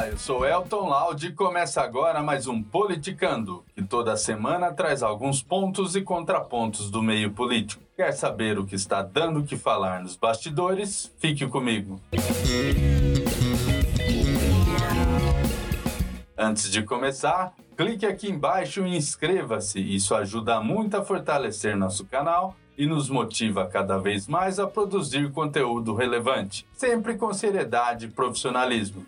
Olá, eu sou Elton Laude e começa agora mais um Politicando, que toda semana traz alguns pontos e contrapontos do meio político. Quer saber o que está dando que falar nos bastidores? Fique comigo. Antes de começar, clique aqui embaixo e inscreva-se. Isso ajuda muito a fortalecer nosso canal e nos motiva cada vez mais a produzir conteúdo relevante, sempre com seriedade e profissionalismo.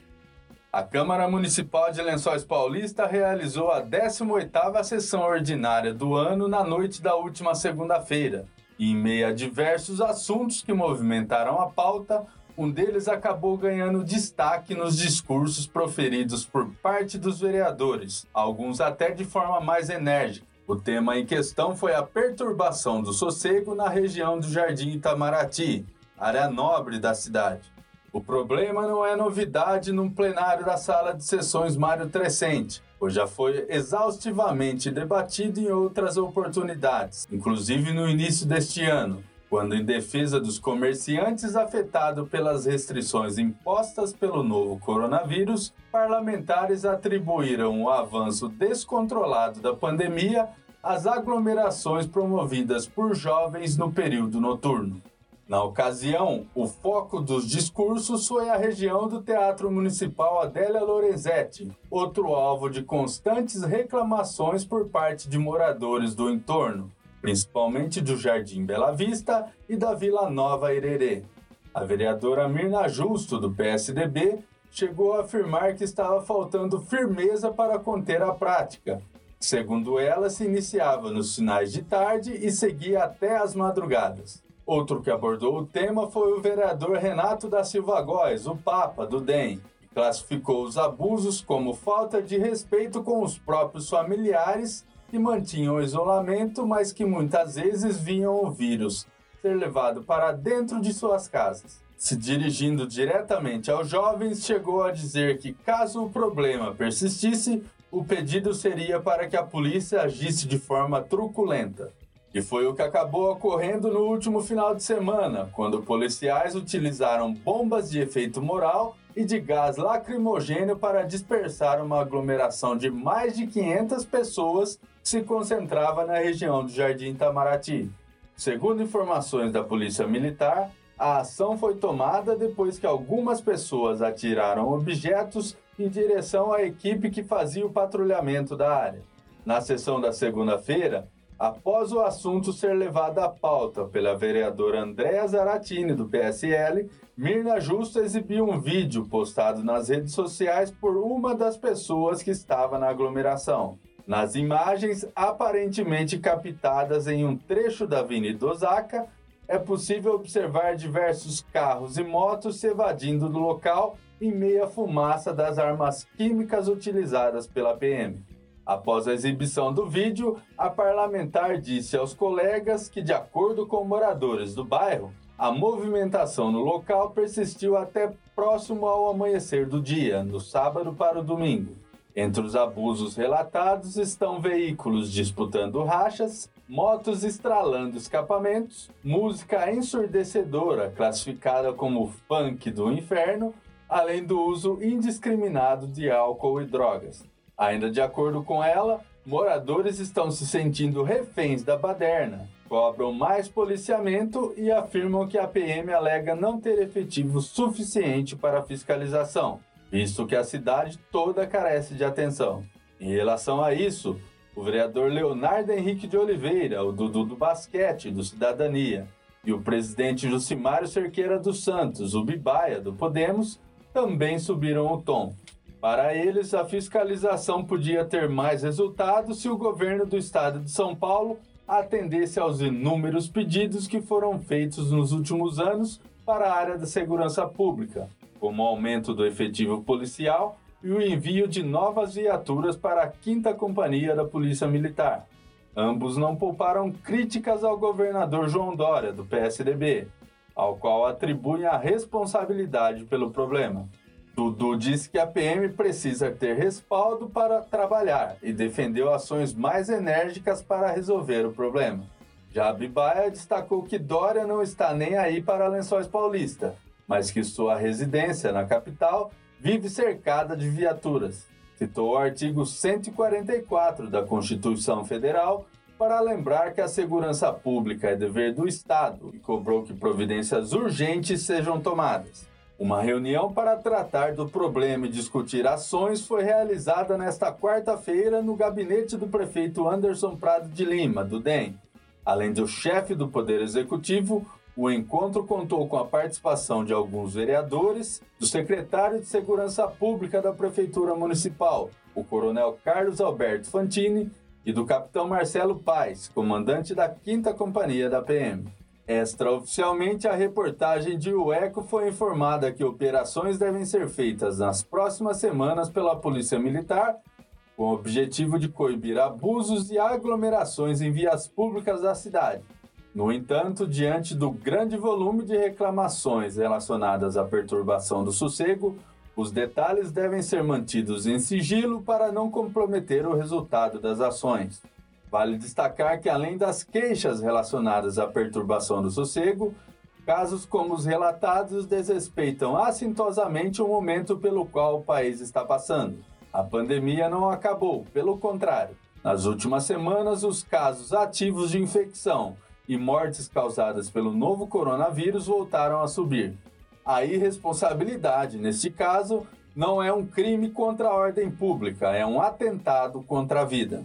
A Câmara Municipal de Lençóis Paulista realizou a 18ª sessão ordinária do ano na noite da última segunda-feira. Em meio a diversos assuntos que movimentaram a pauta, um deles acabou ganhando destaque nos discursos proferidos por parte dos vereadores, alguns até de forma mais enérgica. O tema em questão foi a perturbação do sossego na região do Jardim Itamaraty, área nobre da cidade. O problema não é novidade no plenário da sala de sessões Mário Trescente, pois já foi exaustivamente debatido em outras oportunidades, inclusive no início deste ano, quando, em defesa dos comerciantes afetados pelas restrições impostas pelo novo coronavírus, parlamentares atribuíram o avanço descontrolado da pandemia às aglomerações promovidas por jovens no período noturno. Na ocasião, o foco dos discursos foi a região do Teatro Municipal Adélia Lorenzetti, outro alvo de constantes reclamações por parte de moradores do entorno, principalmente do Jardim Bela Vista e da Vila Nova Hererê. A vereadora Mirna Justo, do PSDB, chegou a afirmar que estava faltando firmeza para conter a prática. Segundo ela, se iniciava nos finais de tarde e seguia até as madrugadas. Outro que abordou o tema foi o vereador Renato da Silva Góes, o Papa do DEM, que classificou os abusos como falta de respeito com os próprios familiares que mantinham o isolamento, mas que muitas vezes viam o vírus ser levado para dentro de suas casas. Se dirigindo diretamente aos jovens, chegou a dizer que, caso o problema persistisse, o pedido seria para que a polícia agisse de forma truculenta. E foi o que acabou ocorrendo no último final de semana, quando policiais utilizaram bombas de efeito moral e de gás lacrimogênio para dispersar uma aglomeração de mais de 500 pessoas que se concentrava na região do Jardim Itamaraty. Segundo informações da Polícia Militar, a ação foi tomada depois que algumas pessoas atiraram objetos em direção à equipe que fazia o patrulhamento da área. Na sessão da segunda-feira, após o assunto ser levado à pauta pela vereadora Andréa Zaratini, do PSL, Mirna Justo exibiu um vídeo postado nas redes sociais por uma das pessoas que estava na aglomeração. Nas imagens, aparentemente captadas em um trecho da Avenida Osaka, é possível observar diversos carros e motos se evadindo do local em meio à fumaça das armas químicas utilizadas pela PM. Após a exibição do vídeo, a parlamentar disse aos colegas que, de acordo com moradores do bairro, a movimentação no local persistiu até próximo ao amanhecer do dia, no sábado para o domingo. Entre os abusos relatados estão veículos disputando rachas, motos estralando escapamentos, música ensurdecedora classificada como funk do inferno, além do uso indiscriminado de álcool e drogas. Ainda de acordo com ela, moradores estão se sentindo reféns da baderna, cobram mais policiamento e afirmam que a PM alega não ter efetivo suficiente para fiscalização visto que a cidade toda carece de atenção. Em relação a isso, o vereador Leonardo Henrique de Oliveira, o Dudu do Basquete, do Cidadania, e o presidente Jucimário Cerqueira dos Santos, o Bibaia, do Podemos, também subiram o tom. Para eles, a fiscalização podia ter mais resultados se o governo do estado de São Paulo atendesse aos inúmeros pedidos que foram feitos nos últimos anos para a área da segurança pública, como o aumento do efetivo policial e o envio de novas viaturas para a 5 Companhia da Polícia Militar. Ambos não pouparam críticas ao governador João Dória, do PSDB. ao qual atribuem a responsabilidade pelo problema. Dudu disse que a PM precisa ter respaldo para trabalhar e defendeu ações mais enérgicas para resolver o problema. Já Bibaia destacou que Dória não está nem aí para Lençóis Paulista, mas que sua residência na capital vive cercada de viaturas. Citou o artigo 144 da Constituição Federal para lembrar que a segurança pública é dever do Estado e cobrou que providências urgentes sejam tomadas. Uma reunião para tratar do problema e discutir ações foi realizada nesta quarta-feira no gabinete do prefeito Anderson Prado de Lima, do DEM. Além do chefe do Poder Executivo, o encontro contou com a participação de alguns vereadores, do secretário de Segurança Pública da Prefeitura Municipal, o coronel Carlos Alberto Fantini, e do capitão Marcelo Paes, comandante da 5 Companhia da PM. Extraoficialmente, a reportagem de UECO foi informada que operações devem ser feitas nas próximas semanas pela Polícia Militar, com o objetivo de coibir abusos e aglomerações em vias públicas da cidade. No entanto, diante do grande volume de reclamações relacionadas à perturbação do sossego, os detalhes devem ser mantidos em sigilo para não comprometer o resultado das ações. Vale destacar que, além das queixas relacionadas à perturbação do sossego, casos como os relatados desrespeitam assintosamente o momento pelo qual o país está passando. A pandemia não acabou, pelo contrário. Nas últimas semanas, os casos ativos de infecção e mortes causadas pelo novo coronavírus voltaram a subir. A irresponsabilidade, neste caso, não é um crime contra a ordem pública, é um atentado contra a vida.